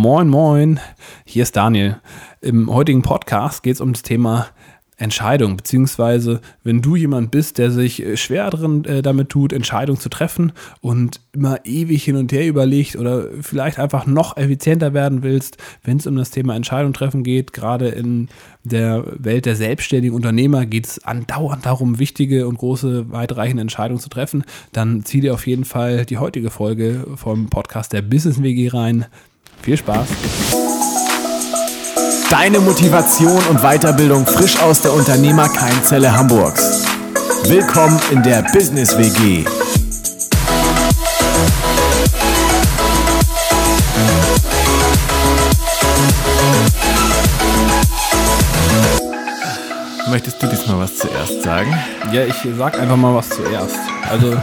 Moin, moin, hier ist Daniel. Im heutigen Podcast geht es um das Thema Entscheidung, beziehungsweise wenn du jemand bist, der sich äh, schwer drin äh, damit tut, Entscheidungen zu treffen und immer ewig hin und her überlegt oder vielleicht einfach noch effizienter werden willst, wenn es um das Thema Entscheidung treffen geht, gerade in der Welt der selbstständigen Unternehmer geht es andauernd darum, wichtige und große, weitreichende Entscheidungen zu treffen, dann zieh dir auf jeden Fall die heutige Folge vom Podcast der Business WG rein. Viel Spaß! Deine Motivation und Weiterbildung frisch aus der Unternehmerkeimzelle Hamburgs. Willkommen in der Business WG. Möchtest du diesmal was zuerst sagen? Ja, ich sag einfach mal was zuerst. Also,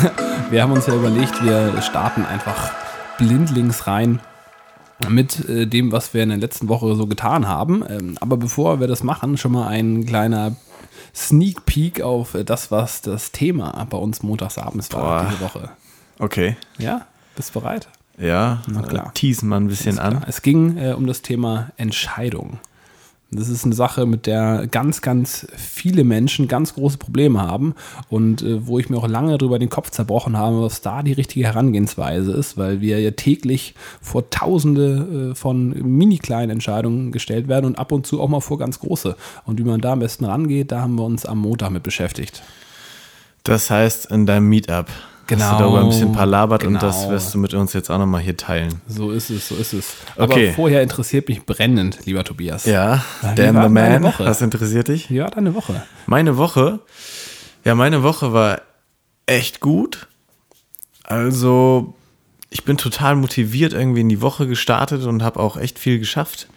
wir haben uns ja überlegt, wir starten einfach blindlings rein mit äh, dem, was wir in der letzten Woche so getan haben. Ähm, aber bevor wir das machen, schon mal ein kleiner Sneak Peek auf äh, das, was das Thema bei uns montagsabends war Boah. diese Woche. Okay. Ja, bist du bereit? Ja, Na klar. äh, teasen mal ein bisschen an. Es ging äh, um das Thema Entscheidung. Das ist eine Sache, mit der ganz, ganz viele Menschen ganz große Probleme haben und äh, wo ich mir auch lange drüber den Kopf zerbrochen habe, was da die richtige Herangehensweise ist, weil wir ja täglich vor Tausende äh, von mini kleinen Entscheidungen gestellt werden und ab und zu auch mal vor ganz große. Und wie man da am besten rangeht, da haben wir uns am Montag mit beschäftigt. Das heißt, in deinem Meetup Genau. hast du darüber ein bisschen palabert und das Genau. wirst du mit uns jetzt auch nochmal hier teilen. So ist es, so ist es. Okay. Aber vorher interessiert mich brennend, lieber Tobias. Ja, Dan war the Man, was interessiert dich? Ja, deine Woche. Meine Woche, ja, meine Woche war echt gut. Also, ich bin total motiviert irgendwie in die Woche gestartet und habe auch echt viel geschafft.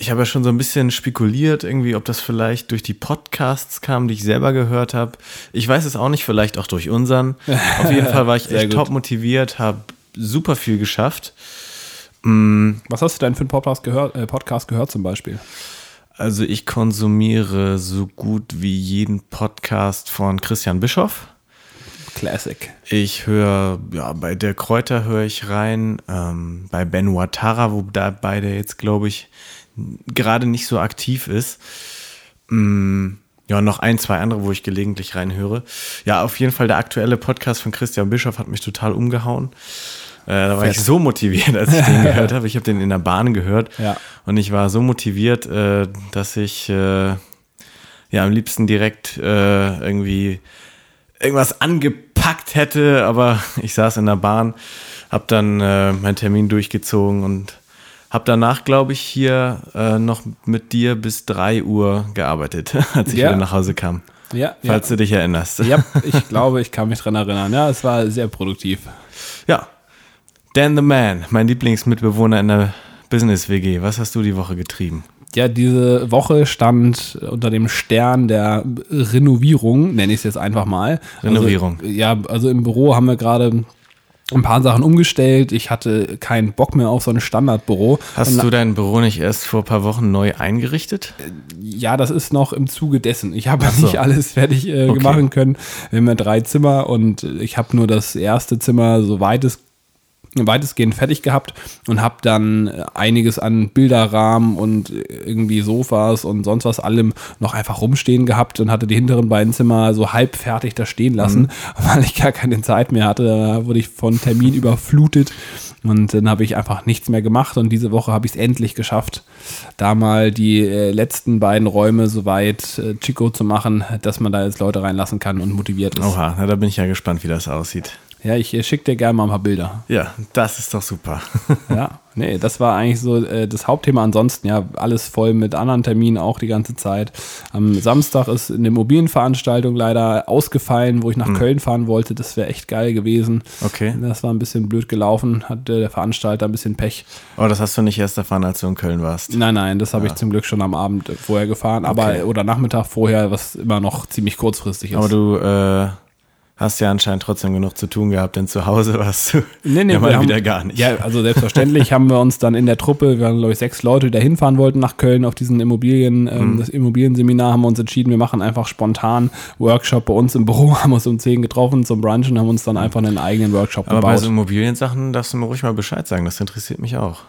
Ich habe ja schon so ein bisschen spekuliert, irgendwie, ob das vielleicht durch die Podcasts kam, die ich selber gehört habe. Ich weiß es auch nicht, vielleicht auch durch unseren. Auf jeden Fall war ich echt gut. top motiviert, habe super viel geschafft. Mm, Was hast du denn für einen Podcast gehört, äh, Podcast gehört zum Beispiel? Also ich konsumiere so gut wie jeden Podcast von Christian Bischoff. Classic. Ich höre, ja, bei der Kräuter höre ich rein, ähm, bei Ben Watara, wo da beide jetzt, glaube ich, gerade nicht so aktiv ist. Mm, ja, noch ein, zwei andere, wo ich gelegentlich reinhöre. Ja, auf jeden Fall der aktuelle Podcast von Christian Bischoff hat mich total umgehauen. Äh, da war Fett. ich so motiviert, als ich den gehört habe. Ich habe den in der Bahn gehört Ja. und ich war so motiviert, äh, dass ich äh, ja am liebsten direkt äh, irgendwie irgendwas angepackt hätte, aber ich saß in der Bahn, habe dann äh, meinen Termin durchgezogen und habe danach, glaube ich, hier äh, noch mit dir bis 3 Uhr gearbeitet, als ich Ja. wieder nach Hause kam. Ja, Falls du dich erinnerst. ja. ja, ich glaube, ich kann mich dran erinnern. Ja, es war sehr produktiv. Ja. Dan the Man, mein Lieblingsmitbewohner in der Business WG. Was hast du die Woche getrieben? Ja, diese Woche stand unter dem Stern der Renovierung, nenne ich es jetzt einfach mal. Renovierung. Also, ja, also im Büro haben wir gerade ein paar Sachen umgestellt. Ich hatte keinen Bock mehr auf so ein Standardbüro. Hast Und du dein Büro nicht erst vor ein paar Wochen neu eingerichtet? Ja, das ist noch im Zuge dessen. Ich habe so. nicht alles fertig äh, Okay. machen können. Wir haben ja drei Zimmer und ich habe nur das erste Zimmer so weites, weitestgehend fertig gehabt und habe dann äh, einiges an Bilderrahmen und äh, irgendwie Sofas und sonst was allem noch einfach rumstehen gehabt und hatte die hinteren beiden Zimmer so halb fertig da stehen lassen, weil ich gar keine Zeit mehr hatte. Da wurde ich von Termin überflutet und dann habe ich einfach nichts mehr gemacht und diese Woche habe ich es endlich geschafft, da mal die äh, letzten beiden Räume soweit äh, Chico zu machen, dass man da jetzt Leute reinlassen kann und motiviert ist. Oha, na, da bin ich ja gespannt, wie das aussieht. Ja, ich äh, schicke dir gerne mal ein paar Bilder. Ja, das ist doch super. Ja, nee, das war eigentlich so äh, das Hauptthema. Ansonsten ja, alles voll mit anderen Terminen auch die ganze Zeit. Am Samstag ist eine Immobilienveranstaltung leider ausgefallen, wo ich nach Köln fahren wollte. Das wäre echt geil gewesen. Okay. Das war ein bisschen blöd gelaufen, hatte der Veranstalter ein bisschen Pech. Oh, das hast du nicht erst erfahren, als du in Köln warst. Nein, nein, das habe ich zum Glück schon am Abend äh, vorher gefahren, aber Okay. oder Nachmittag vorher, was immer noch ziemlich kurzfristig ist. Aber du äh, hast ja anscheinend trotzdem genug zu tun gehabt, denn zu Hause warst du Nee, nee, ja mal haben- wieder gar nicht. Ja, also selbstverständlich haben wir uns dann in der Truppe, wir waren glaube ich sechs Leute, die da hinfahren wollten nach Köln auf diesen Immobilien, ähm, Mhm. das Immobilienseminar, haben wir uns entschieden, wir machen einfach spontan Workshop bei uns im Büro, haben uns um 10 getroffen zum Brunch und haben uns dann einfach einen eigenen Workshop Aber bei gebaut. so Immobiliensachen darfst du mir ruhig mal Bescheid sagen, das interessiert mich auch.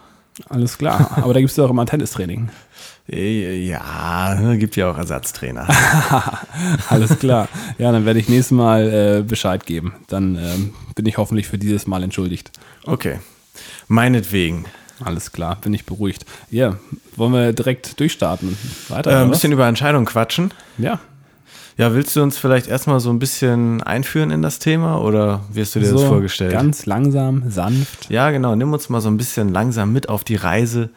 Alles klar. Aber da gibt es ja auch immer Tennistraining. Äh, Ja, gibt ja auch Ersatztrainer. Alles klar. Ja, dann werde ich nächstes Mal äh, Bescheid geben. Dann ähm, bin ich hoffentlich für dieses Mal entschuldigt. Okay. Meinetwegen. Alles klar, bin ich beruhigt. Ja, wollen wir direkt durchstarten? Weiter? Äh, ein bisschen über Entscheidungen quatschen. ja. Ja, willst du uns vielleicht erstmal so ein bisschen einführen in das Thema oder wie hast du dir das vorgestellt? Ganz langsam, sanft. ja, genau. Nimm uns mal so ein bisschen langsam mit auf die Reise.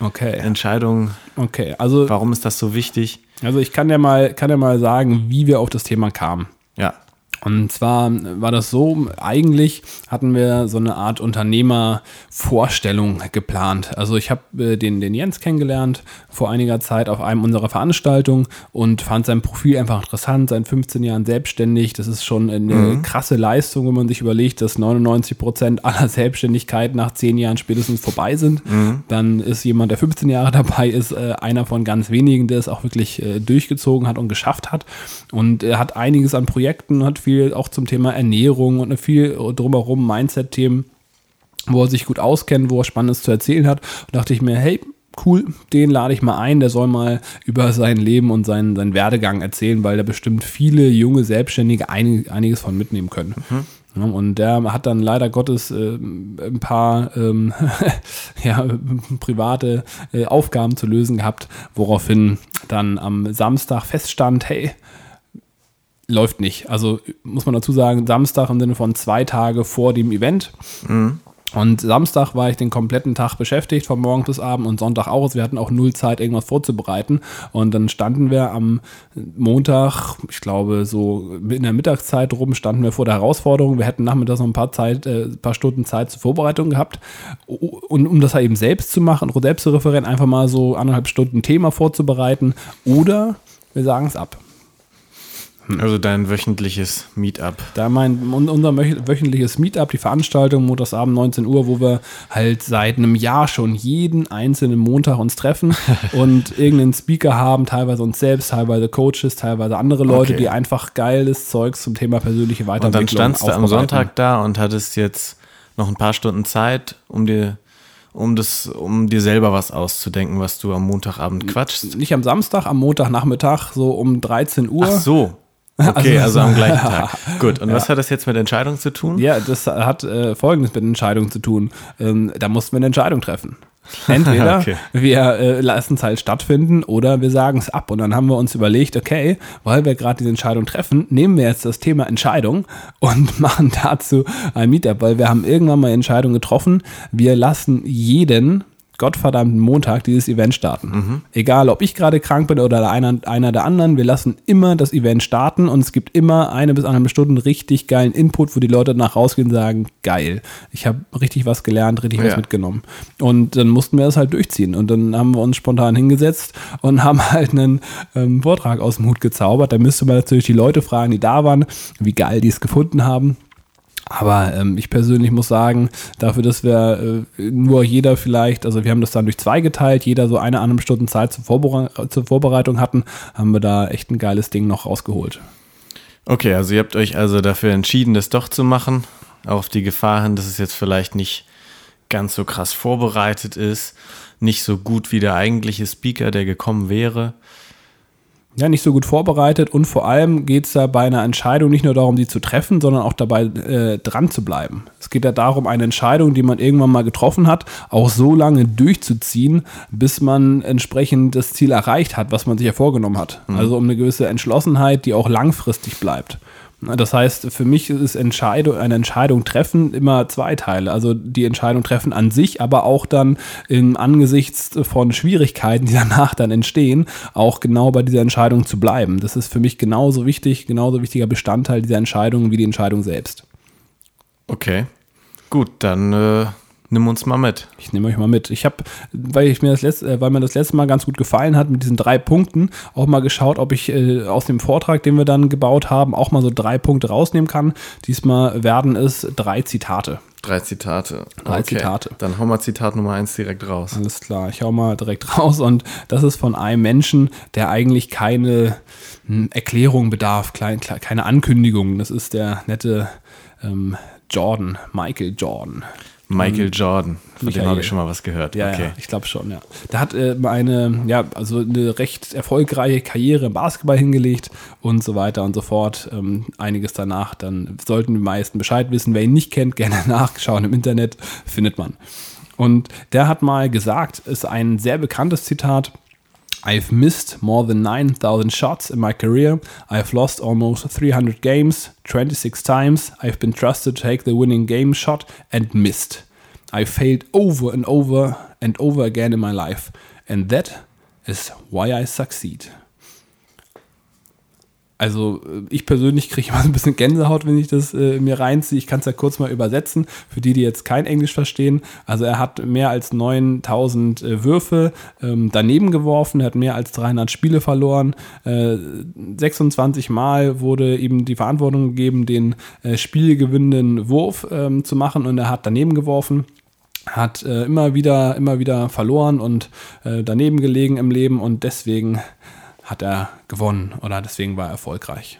Okay. Entscheidungen. Okay, also, Warum ist das so wichtig? also ich kann ja mal, kann ja mal sagen, wie wir auf das Thema kamen. Und zwar war das so, eigentlich hatten wir so eine Art Unternehmervorstellung geplant. Also ich habe äh, den, den Jens kennengelernt vor einiger Zeit auf einem unserer Veranstaltungen und fand sein Profil einfach interessant, seit 15 Jahren selbstständig. Das ist schon eine krasse Leistung, wenn man sich überlegt, dass 99 Prozent aller Selbstständigkeit nach 10 Jahren spätestens vorbei sind. Dann ist jemand, der 15 Jahre dabei ist, äh, einer von ganz wenigen, der es auch wirklich äh, durchgezogen hat und geschafft hat. Und er hat einiges an Projekten, hat viel auch zum Thema Ernährung und viel drumherum Mindset-Themen, wo er sich gut auskennt, wo er Spannendes zu erzählen hat. Und dachte ich mir, hey, cool, den lade ich mal ein, der soll mal über sein Leben und seinen, seinen Werdegang erzählen, weil da bestimmt viele junge Selbstständige einig, einiges von mitnehmen können. Ja, und der hat dann leider Gottes äh, ein paar ähm, ja, private äh, Aufgaben zu lösen gehabt, woraufhin dann am Samstag feststand, hey, läuft nicht. Also muss man dazu sagen, Samstag im Sinne von zwei Tage vor dem Event. Und Samstag war ich den kompletten Tag beschäftigt, von morgen bis abend und Sonntag auch. Also Wir hatten auch null Zeit, irgendwas vorzubereiten. Und dann standen wir am Montag, ich glaube, so in der Mittagszeit rum, standen wir vor der Herausforderung. Wir hätten nachmittags noch ein paar, Zeit, äh, ein paar Stunden Zeit zur Vorbereitung gehabt. Und um das halt eben selbst zu machen, selbst zu referieren, einfach mal so anderthalb Stunden Thema vorzubereiten. Oder wir sagen es ab. Also dein wöchentliches Meetup. Da mein un- unser wöchentliches Meetup, die Veranstaltung, Montagsabend 19 Uhr, wo wir halt seit einem Jahr schon jeden einzelnen Montag uns treffen und irgendeinen Speaker haben, teilweise uns selbst, teilweise Coaches, teilweise andere Leute, Okay. die einfach geiles Zeugs zum Thema persönliche Und Weiterentwicklung dann standst du am. Sonntag da und hattest jetzt noch ein paar Stunden Zeit, um dir, um das, um dir selber was auszudenken, was du am Montagabend quatschst. Nicht am Samstag, am Montagnachmittag, so um 13 Uhr. Ach so. Okay, also, am gleichen Tag. Gut, und was hat das jetzt mit Entscheidung zu tun? Ja, das hat äh, Folgendes mit Entscheidungen zu tun. Ähm, da mussten wir eine Entscheidung treffen. Entweder Okay. wir äh, lassen es halt stattfinden oder wir sagen es ab. Und dann haben wir uns überlegt, okay, weil wir gerade diese Entscheidung treffen, nehmen wir jetzt das Thema Entscheidung und machen dazu ein Meetup, weil wir haben irgendwann mal eine Entscheidung getroffen, wir lassen jeden gottverdammten Montag dieses Event starten. Egal, ob ich gerade krank bin oder einer, einer der anderen, wir lassen immer das Event starten und es gibt immer eine bis anderthalb Stunden richtig geilen Input, wo die Leute danach rausgehen und sagen, geil, ich habe richtig was gelernt, richtig was Ja. mitgenommen. Und dann mussten wir das halt durchziehen und dann haben wir uns spontan hingesetzt und haben halt einen ähm, Vortrag aus dem Hut gezaubert. Da müsste man natürlich die Leute fragen, die da waren, wie geil die es gefunden haben. Aber ähm, ich persönlich muss sagen, dafür, dass wir äh, nur jeder vielleicht, also wir haben das dann durch zwei geteilt, jeder so eine anderthalb Stunden Zeit zur, Vorbere zur Vorbereitung hatten, haben wir da echt ein geiles Ding noch rausgeholt. Okay, also ihr habt euch also dafür entschieden, das doch zu machen, auf die Gefahr hin, dass es jetzt vielleicht nicht ganz so krass vorbereitet ist, nicht so gut wie der eigentliche Speaker, der gekommen wäre. Ja, nicht so gut vorbereitet und vor allem geht es da bei einer Entscheidung nicht nur darum, die zu treffen, sondern auch dabei äh, dran zu bleiben. Es geht ja darum, eine Entscheidung, die man irgendwann mal getroffen hat, auch so lange durchzuziehen, bis man entsprechend das Ziel erreicht hat, was man sich ja vorgenommen hat. Also um eine gewisse Entschlossenheit, die auch langfristig bleibt. Das heißt, für mich ist Entscheidung, eine Entscheidung treffen immer zwei Teile. Also die Entscheidung treffen an sich, aber auch dann im Angesichts von Schwierigkeiten, die danach dann entstehen, auch genau bei dieser Entscheidung zu bleiben. Das ist für mich genauso wichtig, genauso wichtiger Bestandteil dieser Entscheidung wie die Entscheidung selbst. Okay, gut, dann äh, nimm uns mal mit. Ich nehme euch mal mit. Ich habe, weil ich mir das letzte, äh, weil mir das letzte Mal ganz gut gefallen hat mit diesen drei Punkten, auch mal geschaut, ob ich äh, aus dem Vortrag, den wir dann gebaut haben, auch mal so drei Punkte rausnehmen kann. Diesmal werden es drei Zitate. Drei Zitate. Drei Zitate. Dann hau mal Zitat Nummer eins direkt raus. Alles klar, ich hau mal direkt raus und das ist von einem Menschen, der eigentlich keine hm, Erklärung bedarf, keine Ankündigung. Das ist der nette ähm, Jordan, Michael Jordan. Michael Jordan, von dem Michael. habe ich schon mal was gehört. Ja, okay. ja, ich glaube schon, ja. Der hat äh, eine, ja, also eine recht erfolgreiche Karriere im Basketball hingelegt und so weiter und so fort. Ähm, einiges danach, dann sollten die meisten Bescheid wissen. Wer ihn nicht kennt, gerne nachschauen im Internet, findet man. Und der hat mal gesagt, ist ein sehr bekanntes Zitat. I've missed more than 9,000 shots in my career. I've lost almost 300 games, 26 times. I've been trusted to take the winning game shot and missed. I failed over and over and over again in my life. And that is why I succeed. Also äh, ich persönlich kriege immer so ein bisschen Gänsehaut, wenn ich das äh, mir reinziehe. Ich kann es ja kurz mal übersetzen, für die, die jetzt kein Englisch verstehen. Also er hat mehr als 9000 äh, Würfe ähm, daneben geworfen, er hat mehr als 300 Spiele verloren. Äh, 26 Mal wurde ihm die Verantwortung gegeben, den äh, spielgewinnenden Wurf ähm, zu machen und er hat daneben geworfen hat äh, immer wieder, immer wieder verloren und äh, daneben gelegen im Leben und deswegen hat er gewonnen oder deswegen war er erfolgreich.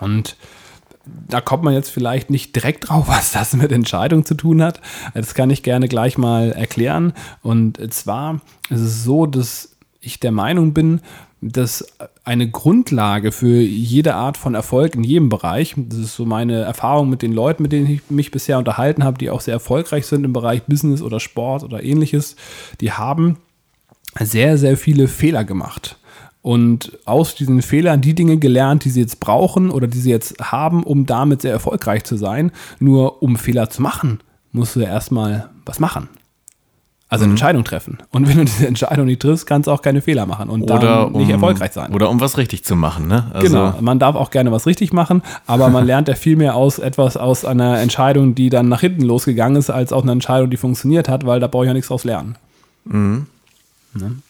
Und da kommt man jetzt vielleicht nicht direkt drauf, was das mit Entscheidung zu tun hat. Das kann ich gerne gleich mal erklären. Und zwar ist es so, dass ich der Meinung bin, dass eine Grundlage für jede Art von Erfolg in jedem Bereich, das ist so meine Erfahrung mit den Leuten, mit denen ich mich bisher unterhalten habe, die auch sehr erfolgreich sind im Bereich Business oder Sport oder ähnliches, die haben sehr, sehr viele Fehler gemacht. Und aus diesen Fehlern die Dinge gelernt, die sie jetzt brauchen oder die sie jetzt haben, um damit sehr erfolgreich zu sein. Nur um Fehler zu machen, musst du ja erstmal was machen. Also eine Entscheidung treffen. Und wenn du diese Entscheidung nicht triffst, kannst du auch keine Fehler machen und Oder dann um, nicht erfolgreich sein. Oder um was richtig zu machen, ne? Also, Genau, man darf auch gerne was richtig machen, aber man lernt ja viel mehr aus etwas aus einer Entscheidung, die dann nach hinten losgegangen ist, als aus einer Entscheidung, die funktioniert hat, weil da brauche ich ja nichts draus lernen. Ne?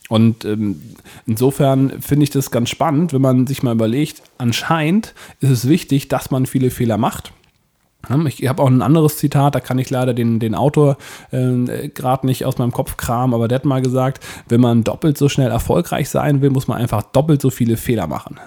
Und ähm, insofern finde ich das ganz spannend, wenn man sich mal überlegt, anscheinend ist es wichtig, dass man viele Fehler macht. Ja, Ich habe auch ein anderes Zitat, da kann ich leider den, den Autor äh, gerade nicht aus meinem Kopf kramen, aber der hat mal gesagt, wenn man doppelt so schnell erfolgreich sein will, muss man einfach doppelt so viele Fehler machen.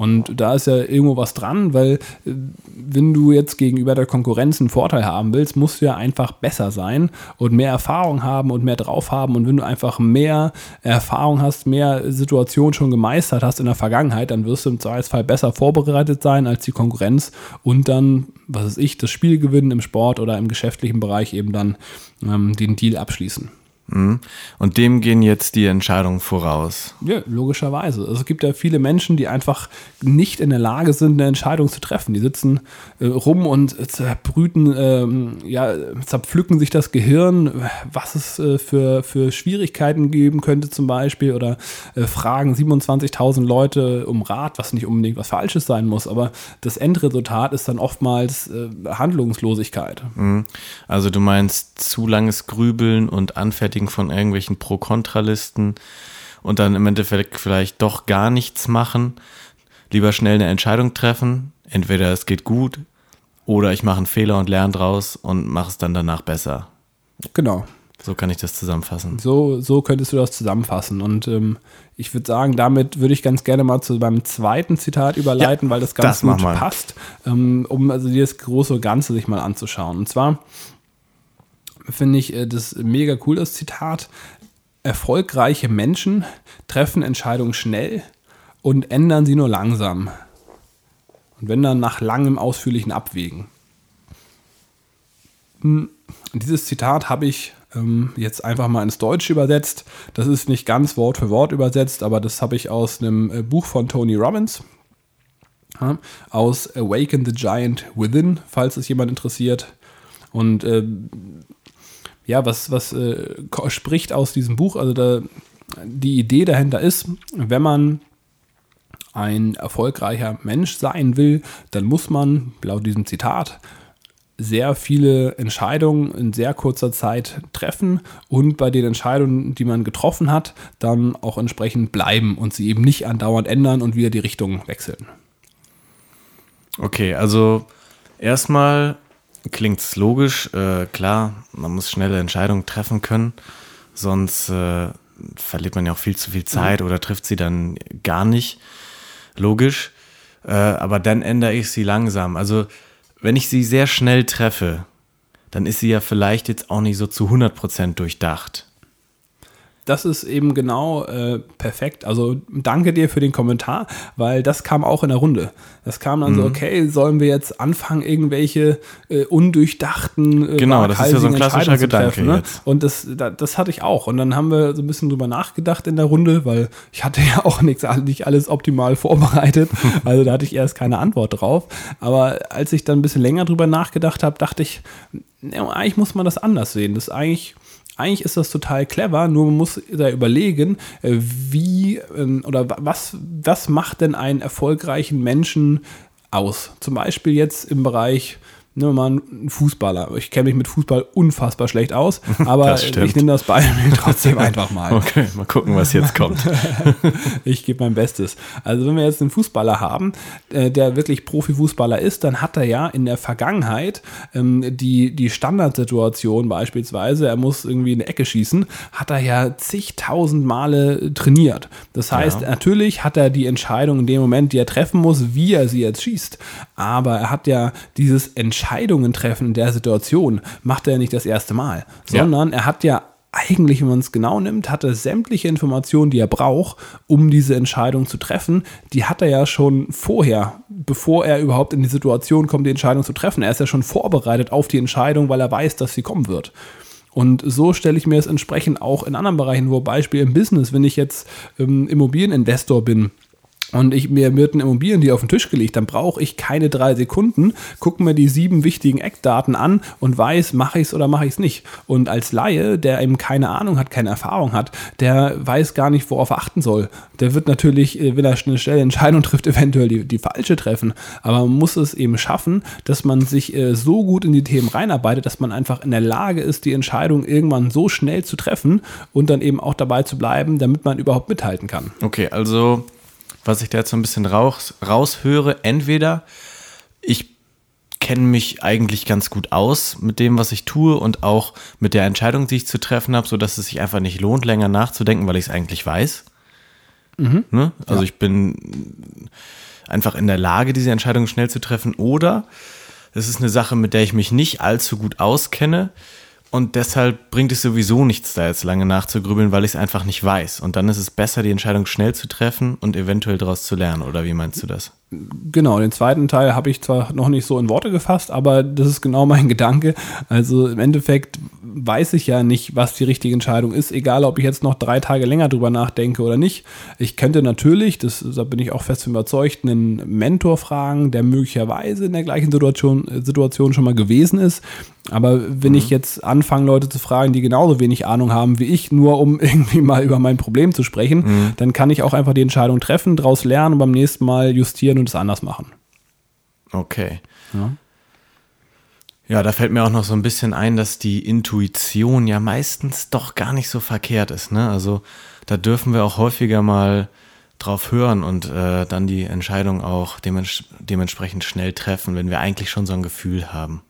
Und da ist ja irgendwo was dran, weil äh, wenn du jetzt gegenüber der Konkurrenz einen Vorteil haben willst, musst du ja einfach besser sein und mehr Erfahrung haben und mehr drauf haben. Und wenn du einfach mehr Erfahrung hast, mehr Situationen schon gemeistert hast in der Vergangenheit, dann wirst du im Zweifelsfall besser vorbereitet sein als die Konkurrenz und dann, was weiß ich, das Spiel gewinnen im Sport oder im geschäftlichen Bereich eben dann ähm, den Deal abschließen. Mhm. Und dem gehen jetzt die Entscheidungen voraus. Ja, logischerweise. Also es gibt ja viele Menschen, die einfach nicht in der Lage sind, eine Entscheidung zu treffen. Die sitzen äh, rum und zerbrüten, ähm, ja, zerpflücken sich das Gehirn, was es äh, für, für Schwierigkeiten geben könnte zum Beispiel oder äh, fragen 27.000 Leute um Rat, was nicht unbedingt was Falsches sein muss, aber das Endresultat ist dann oftmals äh, Handlungslosigkeit. Mhm. Also du meinst zu langes Grübeln und Anfertigen von irgendwelchen Pro-Kontra-Listen und dann im Endeffekt vielleicht doch gar nichts machen. Lieber schnell eine Entscheidung treffen. Entweder es geht gut oder ich mache einen Fehler und lerne draus und mache es dann danach besser. Genau. So kann ich das zusammenfassen. So, so könntest du das zusammenfassen. Und ähm, ich würde sagen, damit würde ich ganz gerne mal zu meinem zweiten Zitat überleiten, Ja, weil das ganz das gut passt, ähm, um also dieses große Ganze sich mal anzuschauen. Und zwar finde ich äh, das mega cool, das Zitat. Erfolgreiche Menschen treffen Entscheidungen schnell und ändern sie nur langsam. Und wenn dann nach langem ausführlichen Abwägen. Dieses Zitat habe ich ähm, jetzt einfach mal ins Deutsche übersetzt. Das ist nicht ganz Wort für Wort übersetzt, aber das habe ich aus einem äh, Buch von Tony Robbins. Ja, aus Awaken the Giant Within, falls es jemand interessiert. Und ähm, ja, was, was äh, spricht aus diesem Buch? Also da, die Idee dahinter ist, wenn man ein erfolgreicher Mensch sein will, dann muss man, laut diesem Zitat, sehr viele Entscheidungen in sehr kurzer Zeit treffen und bei den Entscheidungen, die man getroffen hat, dann auch entsprechend bleiben und sie eben nicht andauernd ändern und wieder die Richtung wechseln. Okay, also erstmal klingt es logisch. Äh, klar, man muss schnelle Entscheidungen treffen können, sonst äh, verliert man ja auch viel zu viel Zeit oder trifft sie dann gar nicht. Logisch. Äh, aber dann ändere ich sie langsam. Also wenn ich sie sehr schnell treffe, dann ist sie ja vielleicht jetzt auch nicht so zu 100% durchdacht. Das ist eben genau äh, perfekt. Also danke dir für den Kommentar, weil das kam auch in der Runde. Das kam dann mhm. so, okay, sollen wir jetzt anfangen, irgendwelche äh, undurchdachten, äh, genau, das ist ja so ein klassischer Gedanke. Treffen, ne? Und das, das, das, hatte ich auch. Und dann haben wir so ein bisschen drüber nachgedacht in der Runde, weil ich hatte ja auch nichts, nicht alles optimal vorbereitet. Also da hatte ich erst keine Antwort drauf. Aber als ich dann ein bisschen länger drüber nachgedacht habe, dachte ich, ja, eigentlich muss man das anders sehen. Das ist eigentlich eigentlich ist das total clever, nur man muss da überlegen, äh, wie ähm, oder was, was macht denn einen erfolgreichen Menschen aus? Zum Beispiel jetzt im Bereich nehmen wir mal einen Fußballer. Ich kenne mich mit Fußball unfassbar schlecht aus, aber ich nehme das Beispiel trotzdem einfach mal. Okay, mal gucken, was jetzt kommt. ich gebe mein Bestes. Also wenn wir jetzt einen Fußballer haben, äh, der wirklich Profifußballer ist, dann hat er ja in der Vergangenheit ähm, die, die Standardsituation beispielsweise, er muss irgendwie eine Ecke schießen, hat er ja zigtausend Male trainiert. Das heißt, ja. natürlich hat er die Entscheidung in dem Moment, die er treffen muss, wie er sie jetzt schießt. Aber er hat ja dieses Entscheidung Entscheidungen treffen in der Situation, macht er nicht das erste Mal, sondern ja. er hat ja eigentlich, wenn man es genau nimmt, hat er sämtliche Informationen, die er braucht, um diese Entscheidung zu treffen. Die hat er ja schon vorher, bevor er überhaupt in die Situation kommt, die Entscheidung zu treffen. Er ist ja schon vorbereitet auf die Entscheidung, weil er weiß, dass sie kommen wird. Und so stelle ich mir es entsprechend auch in anderen Bereichen vor. Beispiel im Business, wenn ich jetzt ähm, Immobilieninvestor bin und ich mir wird eine Immobilien die auf den Tisch gelegt, dann brauche ich keine drei Sekunden, gucke mir die sieben wichtigen Eckdaten an und weiß, mache ich es oder mache ich es nicht. Und als Laie, der eben keine Ahnung hat, keine Erfahrung hat, der weiß gar nicht, worauf er achten soll. Der wird natürlich, äh, wenn er eine schnelle Entscheidung trifft, eventuell die, die falsche treffen. Aber man muss es eben schaffen, dass man sich äh, so gut in die Themen reinarbeitet, dass man einfach in der Lage ist, die Entscheidung irgendwann so schnell zu treffen und dann eben auch dabei zu bleiben, damit man überhaupt mithalten kann. Okay, also was ich da jetzt so ein bisschen raus, raushöre. Entweder ich kenne mich eigentlich ganz gut aus mit dem, was ich tue und auch mit der Entscheidung, die ich zu treffen habe, sodass es sich einfach nicht lohnt, länger nachzudenken, weil ich es eigentlich weiß. Mhm. Ne? Also ja. ich bin einfach in der Lage, diese Entscheidung schnell zu treffen. Oder es ist eine Sache, mit der ich mich nicht allzu gut auskenne und deshalb bringt es sowieso nichts, da jetzt lange nachzugrübeln, weil ich es einfach nicht weiß. Und dann ist es besser, die Entscheidung schnell zu treffen und eventuell daraus zu lernen. Oder wie meinst du das? Genau, den zweiten Teil habe ich zwar noch nicht so in Worte gefasst, aber das ist genau mein Gedanke. Also im Endeffekt weiß ich ja nicht, was die richtige Entscheidung ist, egal ob ich jetzt noch drei Tage länger drüber nachdenke oder nicht. Ich könnte natürlich, das, da bin ich auch fest überzeugt, einen Mentor fragen, der möglicherweise in der gleichen Situation, Situation schon mal gewesen ist. Aber wenn mhm. ich jetzt anfange, Leute zu fragen, die genauso wenig Ahnung haben wie ich, nur um irgendwie mal über mein Problem zu sprechen, mhm. dann kann ich auch einfach die Entscheidung treffen, daraus lernen und beim nächsten Mal justieren und es anders machen. Okay. Ja. Ja, da fällt mir auch noch so ein bisschen ein, dass die Intuition ja meistens doch gar nicht so verkehrt ist. Ne? Also da dürfen wir auch häufiger mal drauf hören und äh, dann die Entscheidung auch dements dementsprechend schnell treffen, wenn wir eigentlich schon so ein Gefühl haben.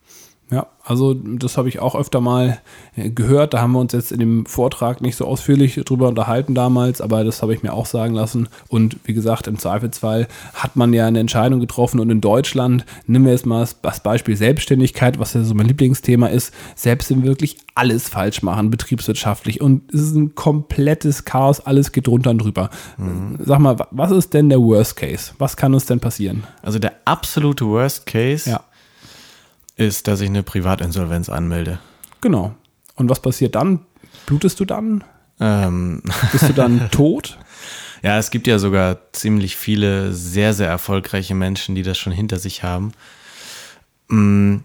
Ja, also das habe ich auch öfter mal äh, gehört. Da haben wir uns jetzt in dem Vortrag nicht so ausführlich drüber unterhalten damals, aber das habe ich mir auch sagen lassen. Und wie gesagt, im Zweifelsfall hat man ja eine Entscheidung getroffen und in Deutschland, nehmen wir jetzt mal das Beispiel Selbstständigkeit, was ja so mein Lieblingsthema ist, selbst wenn wir wirklich alles falsch machen, betriebswirtschaftlich und es ist ein komplettes Chaos, alles geht drunter und drüber. Mhm. Sag mal, was ist denn der Worst Case? Was kann uns denn passieren? Also der absolute Worst Case ja ist, dass ich eine Privatinsolvenz anmelde. Genau. Und was passiert dann? Blutest du dann? Ähm. Bist du dann tot? Ja, es gibt ja sogar ziemlich viele sehr, sehr erfolgreiche Menschen, die das schon hinter sich haben. Mm,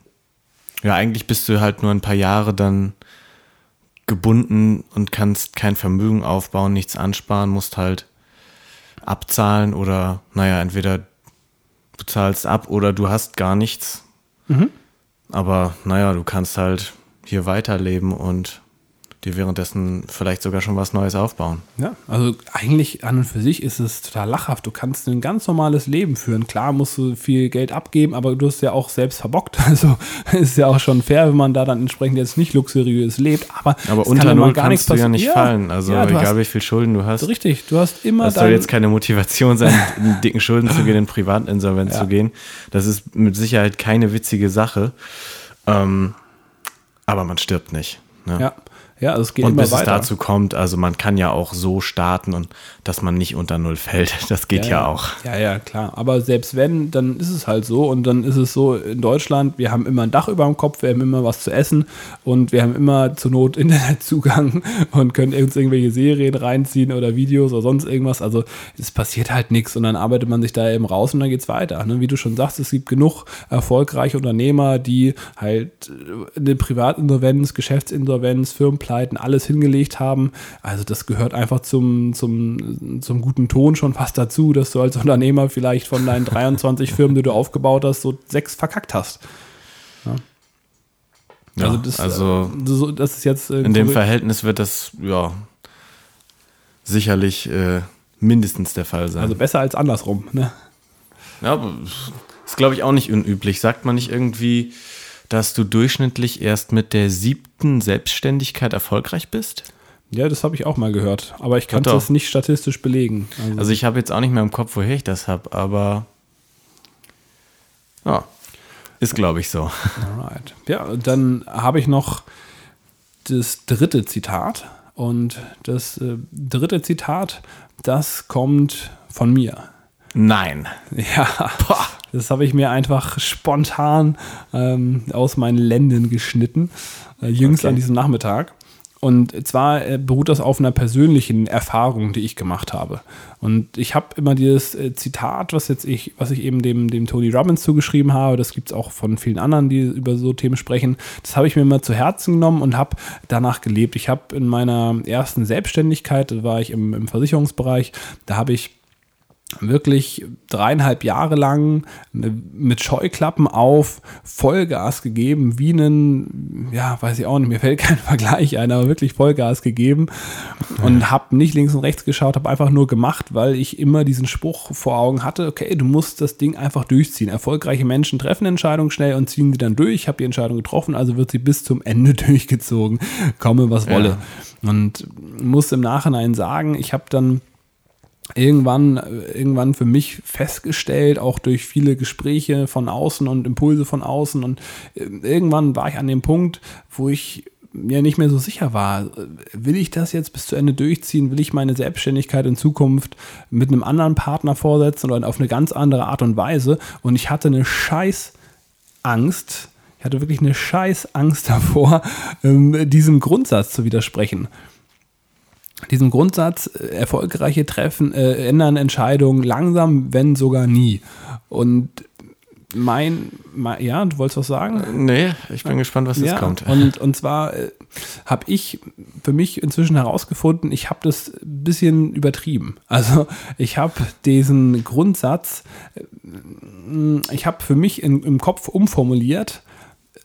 ja, eigentlich bist du halt nur ein paar Jahre dann gebunden und kannst kein Vermögen aufbauen, nichts ansparen, musst halt abzahlen oder, naja, entweder du zahlst ab oder du hast gar nichts. Mhm. Aber naja, du kannst halt hier weiterleben und dir währenddessen vielleicht sogar schon was Neues aufbauen. Ja, also eigentlich an und für sich ist es total lachhaft. Du kannst ein ganz normales Leben führen. Klar musst du viel Geld abgeben, aber du hast ja auch selbst verbockt. Also ist ja auch schon fair, wenn man da dann entsprechend jetzt nicht luxuriös lebt. Aber, aber unter Null gar kannst du ja nicht ja. fallen. Also ja, egal hast, wie viel Schulden du hast. Richtig, du hast immer. Das soll jetzt keine Motivation sein, in dicken Schulden zu gehen, in Privatinsolvenz ja. zu gehen. Das ist mit Sicherheit keine witzige Sache. Ähm, aber man stirbt nicht. Ne? Ja. Ja, also es geht und immer bis weiter. es dazu kommt, also man kann ja auch so starten und dass man nicht unter Null fällt. Das geht ja, auch. Ja, ja, klar. Aber selbst wenn, dann ist es halt so. Und dann ist es so in Deutschland, wir haben immer ein Dach über dem Kopf, wir haben immer was zu essen und wir haben immer zur Not Internetzugang und können uns irgendwelche Serien reinziehen oder Videos oder sonst irgendwas. Also es passiert halt nichts und dann arbeitet man sich da eben raus und dann geht's weiter. Ne? Wie du schon sagst, es gibt genug erfolgreiche Unternehmer, die halt eine Privatinsolvenz, Geschäftsinsolvenz, Firmenpleiten, alles hingelegt haben. Also das gehört einfach zum, zum, zum guten Ton schon fast dazu, dass du als Unternehmer vielleicht von deinen 23 Firmen, die du aufgebaut hast, so sechs verkackt hast. Ja. Ja, Also das, also so, das ist jetzt äh, in dem. Verhältnis wird das ja sicherlich äh, mindestens der Fall sein. also besser als andersrum. Ne? Ja, ist, glaube ich, auch nicht unüblich. Sagt man nicht irgendwie, dass du durchschnittlich erst mit der siebten Selbstständigkeit erfolgreich bist? Ja, das habe ich auch mal gehört, aber ich kann Doch, doch. das nicht statistisch belegen. Also, Also ich habe jetzt auch nicht mehr im Kopf, woher ich das habe, aber ja, ist, glaube ich, so. Alright. Ja, dann habe ich noch das dritte Zitat. Und das äh, dritte Zitat, das kommt von mir. Nein. Ja, das habe ich mir einfach spontan ähm, aus meinen Lenden geschnitten, äh, jüngst Okay. an diesem Nachmittag. Und zwar äh, beruht das auf einer persönlichen Erfahrung, die ich gemacht habe. Und ich habe immer dieses äh, Zitat, was jetzt ich, was ich eben dem, dem Tony Robbins zugeschrieben habe, das gibt es auch von vielen anderen, die über so Themen sprechen. Das habe ich mir mal zu Herzen genommen und habe danach gelebt. Ich habe in meiner ersten Selbstständigkeit, da war ich im, im Versicherungsbereich, da habe ich wirklich dreieinhalb Jahre lang mit Scheuklappen auf Vollgas gegeben, wie einen, ja, weiß ich auch nicht, mir fällt kein Vergleich ein, aber wirklich Vollgas gegeben und habe nicht links und rechts geschaut, habe einfach nur gemacht, weil ich immer diesen Spruch vor Augen hatte, okay, du musst das Ding einfach durchziehen. Erfolgreiche Menschen treffen Entscheidungen schnell und ziehen sie dann durch. Ich habe die Entscheidung getroffen, also wird sie bis zum Ende durchgezogen, komme was wolle. Und muss im Nachhinein sagen, ich habe dann irgendwann, irgendwann für mich festgestellt, auch durch viele Gespräche von außen und Impulse von außen. Und äh, irgendwann war ich an dem Punkt, wo ich mir nicht mehr so sicher war, will ich das jetzt bis zu Ende durchziehen? Will ich meine Selbstständigkeit in Zukunft mit einem anderen Partner vorsetzen oder auf eine ganz andere Art und Weise? Und ich hatte eine scheiß Angst, ich hatte wirklich eine scheiß Angst davor, ähm, diesem Grundsatz zu widersprechen diesem Grundsatz, äh, erfolgreiche Treffen, äh, ändern Entscheidungen langsam, wenn sogar nie. Und mein, mein ja, du wolltest was sagen? Nee, ich bin gespannt, was jetzt ja, kommt. Und, und zwar äh, habe ich für mich inzwischen herausgefunden, ich habe das ein bisschen übertrieben. Also ich habe diesen Grundsatz, äh, ich habe für mich in, im Kopf umformuliert,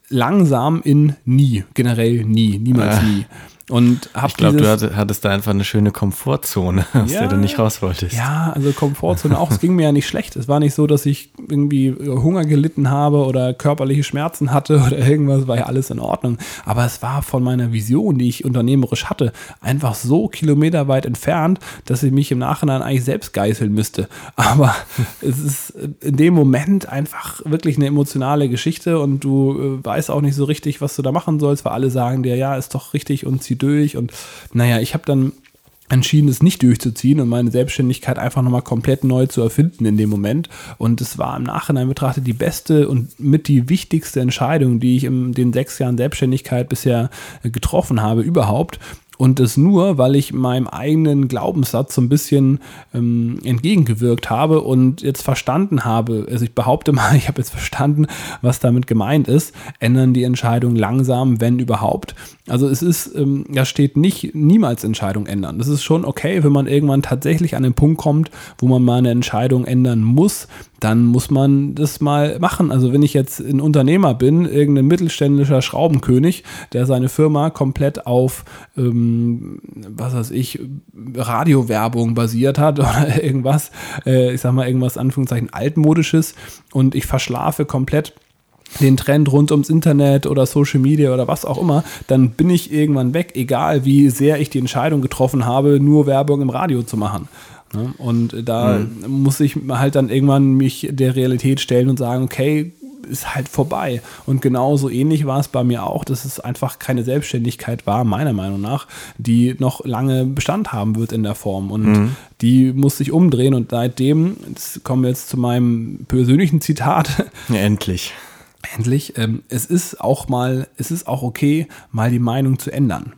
langsam in nie, generell nie, niemals Äh. nie. Und habe Ich glaube, du hatte- hattest da einfach eine schöne Komfortzone, aus Ja. der du nicht raus wolltest. Ja, also Komfortzone auch. Es ging mir ja nicht schlecht. Es war nicht so, dass ich irgendwie Hunger gelitten habe oder körperliche Schmerzen hatte oder irgendwas, war ja alles in Ordnung. Aber es war von meiner Vision, die ich unternehmerisch hatte, einfach so kilometerweit entfernt, dass ich mich im Nachhinein eigentlich selbst geißeln müsste. Aber es ist in dem Moment einfach wirklich eine emotionale Geschichte und du äh, weißt auch nicht so richtig, was du da machen sollst, weil alle sagen dir, ja, ist doch richtig und zieh durch. Und naja, ich habe dann entschieden, es nicht durchzuziehen und meine Selbstständigkeit einfach nochmal komplett neu zu erfinden in dem Moment. Und es war im Nachhinein betrachtet die beste und mit die wichtigste Entscheidung, die ich in den sechs Jahren Selbstständigkeit bisher äh, getroffen habe, überhaupt. Und das nur, weil ich meinem eigenen Glaubenssatz so ein bisschen ähm, entgegengewirkt habe und jetzt verstanden habe, also ich behaupte mal, ich habe jetzt verstanden, was damit gemeint ist, ändern die Entscheidung langsam, wenn überhaupt. Also es ist, ähm, da steht nicht niemals Entscheidung ändern. Das ist schon okay, wenn man irgendwann tatsächlich an den Punkt kommt, wo man mal eine Entscheidung ändern muss, dann muss man das mal machen. Also wenn ich jetzt ein Unternehmer bin, irgendein mittelständischer Schraubenkönig, der seine Firma komplett auf, ähm, was weiß ich, Radiowerbung basiert hat oder irgendwas, äh, ich sag mal irgendwas Anführungszeichen altmodisches und ich verschlafe komplett den Trend rund ums Internet oder Social Media oder was auch immer, dann bin ich irgendwann weg, egal wie sehr ich die Entscheidung getroffen habe, nur Werbung im Radio zu machen. Ne? Und da muss ich halt dann irgendwann mich der Realität stellen und sagen, okay, ist halt vorbei. Und genauso ähnlich war es bei mir auch, dass es einfach keine Selbstständigkeit war, meiner Meinung nach, die noch lange Bestand haben wird in der Form. Und mhm. die muss sich umdrehen. Und seitdem, jetzt kommen wir jetzt zu meinem persönlichen Zitat. Ja, endlich. Endlich, ähm, es ist auch mal, es ist auch okay, mal die Meinung zu ändern.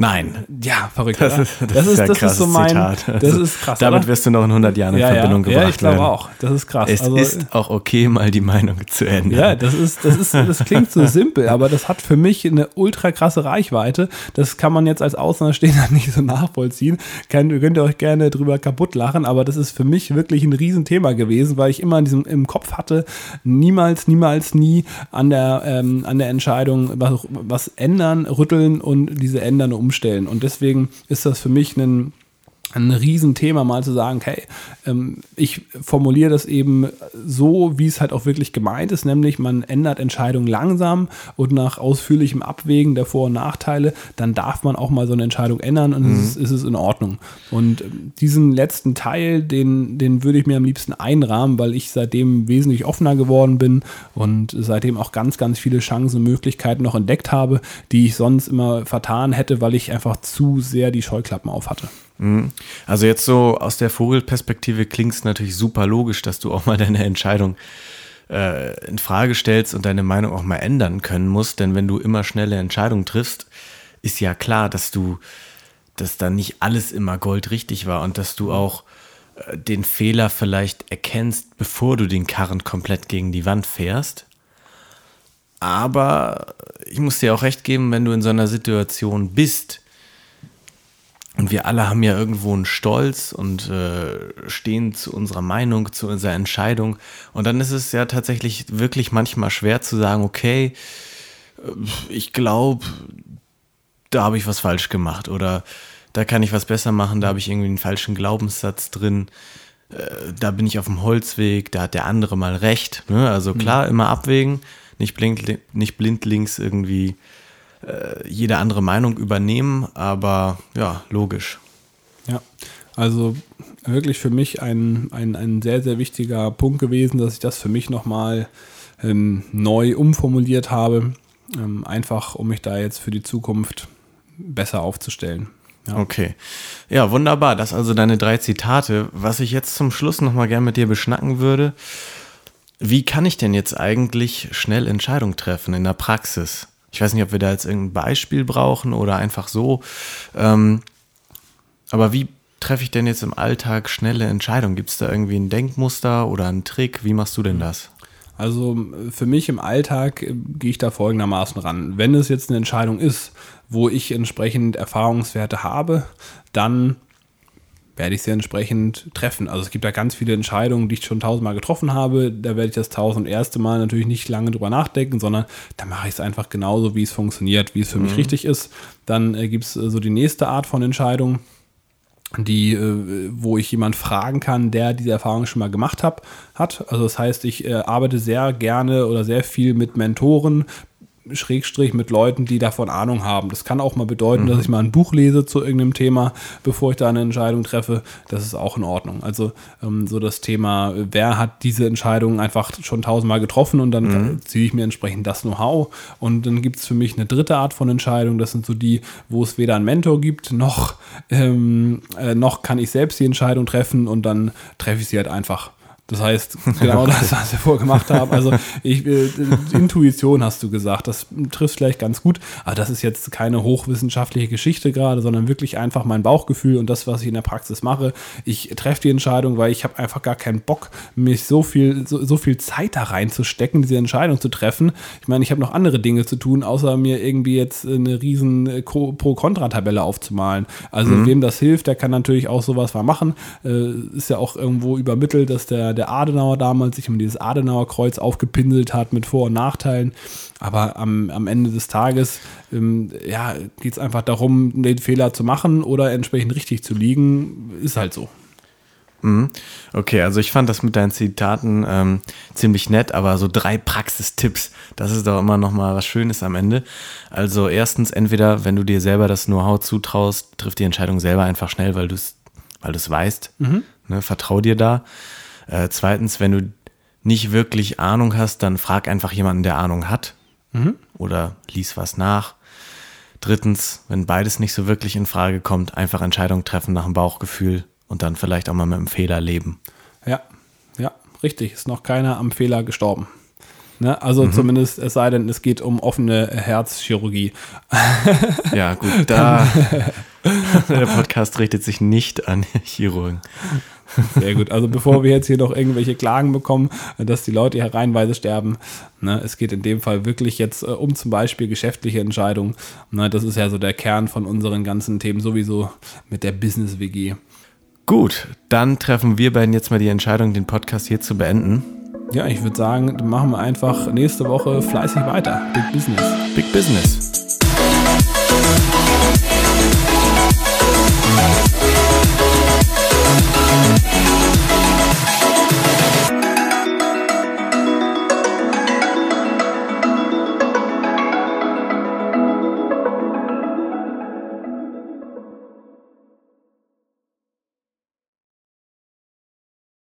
Nein. Ja, verrückt. Das ist, das, das ist, das ist so mein. Zitat. Das ist krass. Damit oder? wirst du noch in 100 Jahren in ja, Verbindung ja. gebracht. Ja, ich glaube auch. Das ist krass. Es also, ist auch okay, mal die Meinung zu ändern. Ja, das ist, das ist, das klingt so simpel, aber das hat für mich eine ultra krasse Reichweite. Das kann man jetzt als Außenstehender nicht so nachvollziehen. Könnt, könnt ihr euch gerne drüber kaputt lachen, aber das ist für mich wirklich ein Riesenthema gewesen, weil ich immer in diesem, im Kopf hatte, niemals, niemals, nie an der, ähm, an der Entscheidung was, was ändern, rütteln und diese ändern umstellen. Und deswegen deswegen ist das für mich ein ein Riesenthema, mal zu sagen, hey, ähm, ich formuliere das eben so, wie es halt auch wirklich gemeint ist, nämlich man ändert Entscheidungen langsam und nach ausführlichem Abwägen der Vor- und Nachteile, dann darf man auch mal so eine Entscheidung ändern und mhm. es ist, es in Ordnung. Und ähm, diesen letzten Teil, den, den würde ich mir am liebsten einrahmen, weil ich seitdem wesentlich offener geworden bin und seitdem auch ganz, ganz viele Chancen und Möglichkeiten noch entdeckt habe, die ich sonst immer vertan hätte, weil ich einfach zu sehr die Scheuklappen auf hatte. Mhm. Also jetzt so aus der Vogelperspektive klingt es natürlich super logisch, dass du auch mal deine Entscheidung äh, in Frage stellst und deine Meinung auch mal ändern können musst. Denn wenn du immer schnelle Entscheidungen triffst, ist ja klar, dass du, dass da nicht alles immer goldrichtig war und dass du auch äh, den Fehler vielleicht erkennst, bevor du den Karren komplett gegen die Wand fährst. Aber ich muss dir auch recht geben, wenn du in so einer Situation bist, und wir alle haben ja irgendwo einen Stolz und äh, stehen zu unserer Meinung, zu unserer Entscheidung. Und dann ist es ja tatsächlich wirklich manchmal schwer zu sagen, okay, äh, ich glaube, da habe ich was falsch gemacht oder da kann ich was besser machen, da habe ich irgendwie einen falschen Glaubenssatz drin, äh, da bin ich auf dem Holzweg, da hat der andere mal recht. Ne? Also klar, mhm. immer abwägen, nicht, blind, nicht blindlings irgendwie äh, jede andere Meinung übernehmen, aber ja, logisch. Ja, also wirklich für mich ein, ein, ein sehr, sehr wichtiger Punkt gewesen, dass ich das für mich nochmal ähm, neu umformuliert habe, ähm, einfach um mich da jetzt für die Zukunft besser aufzustellen. Ja. Okay. Ja, wunderbar. Das also deine drei Zitate. Was ich jetzt zum Schluss nochmal gerne mit dir beschnacken würde, wie kann ich denn jetzt eigentlich schnell Entscheidungen treffen in der Praxis? Ich weiß nicht, ob wir da jetzt irgendein Beispiel brauchen oder einfach so. Ähm, aber wie treffe ich denn jetzt im Alltag schnelle Entscheidungen? Gibt es da irgendwie ein Denkmuster oder einen Trick? Wie machst du denn das? Also für mich im Alltag äh, gehe ich da folgendermaßen ran. Wenn es jetzt eine Entscheidung ist, wo ich entsprechend Erfahrungswerte habe, dann werde ich sie entsprechend treffen. Also es gibt da ganz viele Entscheidungen, die ich schon tausendmal getroffen habe. Da werde ich das tausend erste Mal natürlich nicht lange drüber nachdenken, sondern da mache ich es einfach genauso, wie es funktioniert, wie es für mhm. mich richtig ist. Dann äh, gibt es äh, so die nächste Art von Entscheidung, die, äh, wo ich jemand fragen kann, der diese Erfahrung schon mal gemacht hab, hat. Also das heißt, ich äh, arbeite sehr gerne oder sehr viel mit Mentoren, Schrägstrich mit Leuten, die davon Ahnung haben. Das kann auch mal bedeuten, mhm. dass ich mal ein Buch lese zu irgendeinem Thema, bevor ich da eine Entscheidung treffe. Das ist auch in Ordnung. Also ähm, so das Thema, wer hat diese Entscheidung einfach schon tausendmal getroffen und dann mhm. ziehe ich mir entsprechend das Know-how. Und dann gibt es für mich eine dritte Art von Entscheidung. Das sind so die, wo es weder einen Mentor gibt, noch, ähm, äh, noch kann ich selbst die Entscheidung treffen und dann treffe ich sie halt einfach. Das heißt, genau das, was wir vorher gemacht haben. Also ich, äh, Intuition hast du gesagt, das trifft vielleicht ganz gut, aber das ist jetzt keine hochwissenschaftliche Geschichte gerade, sondern wirklich einfach mein Bauchgefühl und das, was ich in der Praxis mache. Ich treffe die Entscheidung, weil ich habe einfach gar keinen Bock, mich so viel, so, so viel Zeit da reinzustecken, diese Entscheidung zu treffen. Ich meine, ich habe noch andere Dinge zu tun, außer mir irgendwie jetzt eine riesen äh, Pro-Kontra-Tabelle aufzumalen. Also mhm. wem das hilft, der kann natürlich auch sowas mal machen. Äh, ist ja auch irgendwo übermittelt, dass der der Adenauer damals sich um dieses Adenauer-Kreuz aufgepinselt hat mit Vor- und Nachteilen. Aber am, am Ende des Tages ähm, ja, geht es einfach darum, den Fehler zu machen oder entsprechend richtig zu liegen. Ist halt so. Mhm. Okay, also ich fand das mit deinen Zitaten ähm, ziemlich nett, aber so drei Praxistipps, das ist doch immer noch mal was Schönes am Ende. Also erstens, entweder wenn du dir selber das Know-how zutraust, triff die Entscheidung selber einfach schnell, weil du es weil weißt. Mhm. Ne, vertrau dir da. Äh, zweitens, wenn du nicht wirklich Ahnung hast, dann frag einfach jemanden, der Ahnung hat. Oder lies was nach. Drittens, wenn beides nicht so wirklich in Frage kommt, einfach Entscheidungen treffen nach dem Bauchgefühl und dann vielleicht auch mal mit einem Fehler leben. Ja, ja, richtig. Ist noch keiner am Fehler gestorben. Ne? Also zumindest, es sei denn, es geht um offene Herzchirurgie. Ja, gut, da. der Podcast richtet sich nicht an Chirurgen. Sehr gut. Also bevor wir jetzt hier noch irgendwelche Klagen bekommen, dass die Leute hier reihenweise sterben, ne, es geht in dem Fall wirklich jetzt äh, um zum Beispiel geschäftliche Entscheidungen. Ne, das ist ja so der Kern von unseren ganzen Themen sowieso mit der Business-WG. Gut, dann treffen wir beiden jetzt mal die Entscheidung, den Podcast hier zu beenden. Ja, ich würde sagen, dann machen wir einfach nächste Woche fleißig weiter. Big Business. Big Business.